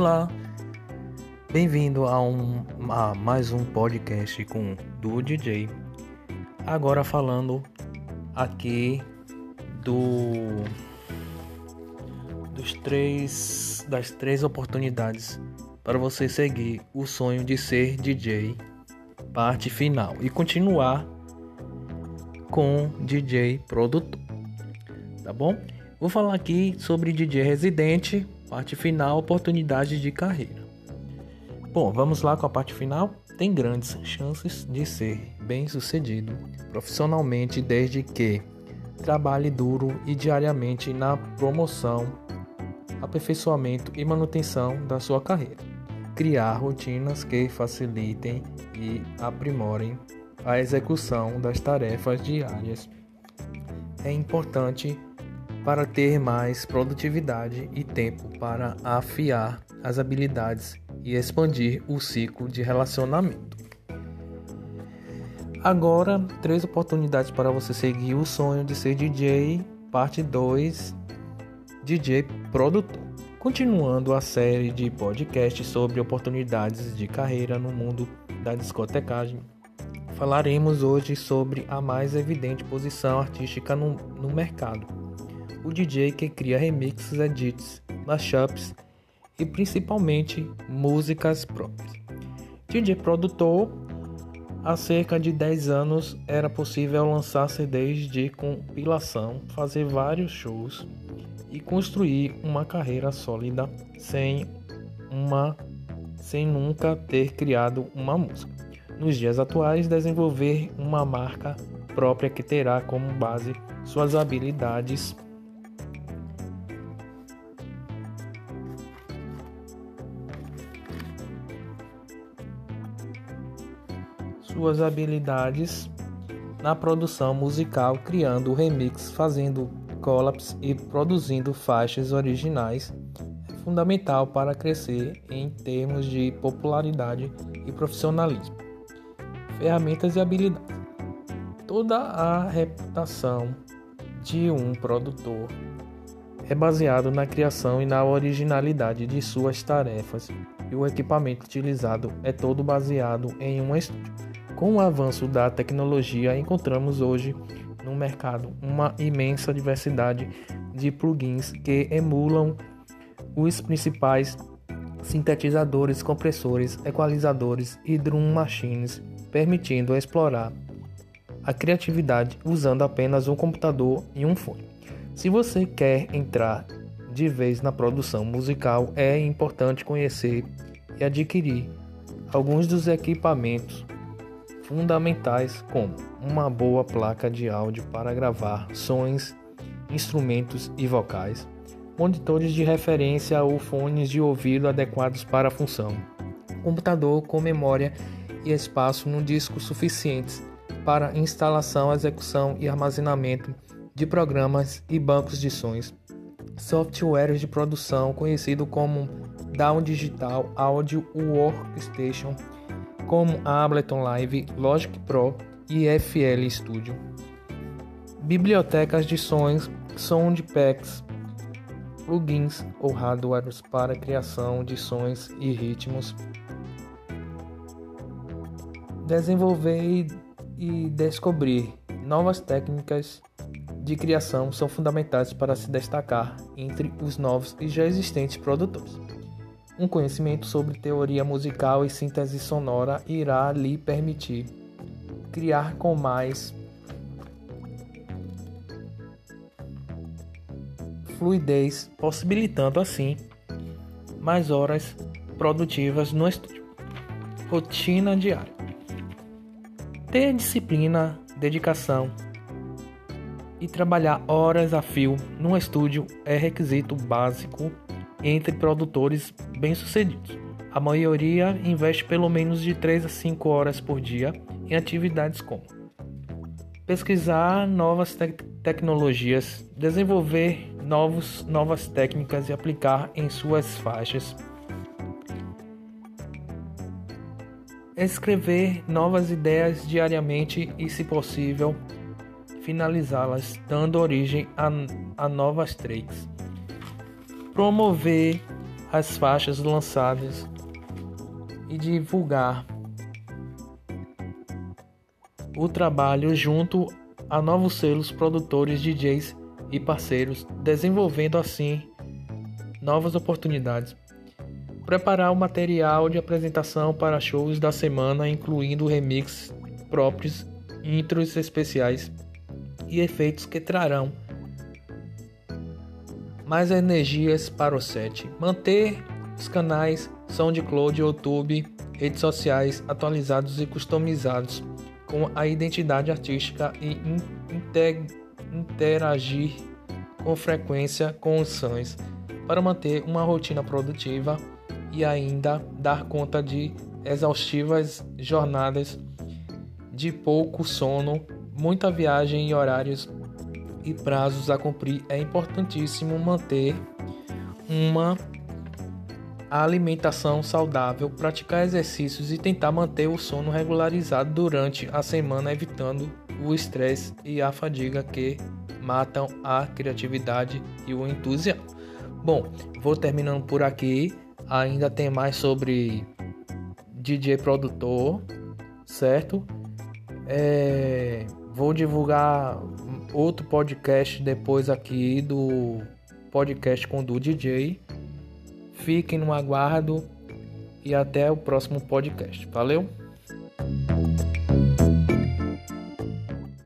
Olá, bem-vindo a, um, a mais um podcast com do DJ. Agora falando aqui do dos três das três oportunidades para você seguir o sonho de ser DJ, parte final e continuar com DJ produtor. Tá bom? Vou falar aqui sobre DJ residente, parte final, oportunidade de carreira. Bom, vamos lá com a parte final. Tem grandes chances de ser bem sucedido profissionalmente desde que trabalhe duro e diariamente na promoção, aperfeiçoamento e manutenção da sua carreira. Criar rotinas que facilitem e aprimorem a execução das tarefas diárias. É importante para ter mais produtividade e tempo para afiar as habilidades e expandir o ciclo de relacionamento. Agora, três oportunidades para você seguir o sonho de ser DJ, parte 2, DJ produtor. Continuando a série de podcasts sobre oportunidades de carreira no mundo da discotecagem, falaremos hoje sobre a mais evidente posição artística no, no mercado o DJ que cria remixes, edits, mashups e principalmente músicas próprias. DJ produtor, há cerca de 10 anos era possível lançar CDs de compilação, fazer vários shows e construir uma carreira sólida sem uma sem nunca ter criado uma música. Nos dias atuais, desenvolver uma marca própria que terá como base suas habilidades suas habilidades na produção musical, criando remix, fazendo collabs e produzindo faixas originais é fundamental para crescer em termos de popularidade e profissionalismo. Ferramentas e habilidades. Toda a reputação de um produtor é baseado na criação e na originalidade de suas tarefas, e o equipamento utilizado é todo baseado em um estúdio. Com o avanço da tecnologia, encontramos hoje no mercado uma imensa diversidade de plugins que emulam os principais sintetizadores, compressores, equalizadores e drum machines, permitindo explorar a criatividade usando apenas um computador e um fone. Se você quer entrar de vez na produção musical, é importante conhecer e adquirir alguns dos equipamentos fundamentais como uma boa placa de áudio para gravar sons, instrumentos e vocais, monitores de referência ou fones de ouvido adequados para a função, computador com memória e espaço no disco suficientes para instalação, execução e armazenamento de programas e bancos de sons, softwares de produção conhecido como Down Digital Audio Workstation como Ableton Live, Logic Pro e FL Studio. Bibliotecas de sons, soundpacks, plugins ou hardwares para criação de sons e ritmos. Desenvolver e descobrir novas técnicas de criação são fundamentais para se destacar entre os novos e já existentes produtores. Um conhecimento sobre teoria musical e síntese sonora irá lhe permitir criar com mais fluidez, possibilitando assim mais horas produtivas no estúdio. Rotina diária. Ter disciplina, dedicação e trabalhar horas a fio no estúdio é requisito básico entre produtores bem-sucedidos. A maioria investe pelo menos de 3 a 5 horas por dia em atividades como pesquisar novas te tecnologias, desenvolver novos, novas técnicas e aplicar em suas faixas, escrever novas ideias diariamente e, se possível, finalizá-las, dando origem a, a novas tracks promover as faixas lançadas e divulgar o trabalho junto a novos selos, produtores, DJs e parceiros, desenvolvendo assim novas oportunidades. Preparar o material de apresentação para shows da semana, incluindo remix próprios, intros especiais e efeitos que trarão mais energias para o set. Manter os canais SoundCloud, YouTube, redes sociais atualizados e customizados com a identidade artística e interagir com frequência com os sons para manter uma rotina produtiva e ainda dar conta de exaustivas jornadas de pouco sono, muita viagem e horários e prazos a cumprir, é importantíssimo manter uma alimentação saudável, praticar exercícios e tentar manter o sono regularizado durante a semana, evitando o estresse e a fadiga que matam a criatividade e o entusiasmo. Bom, vou terminando por aqui. Ainda tem mais sobre DJ produtor, certo? É, vou divulgar outro podcast depois aqui do podcast com do DJ. Fiquem no aguardo e até o próximo podcast. Valeu?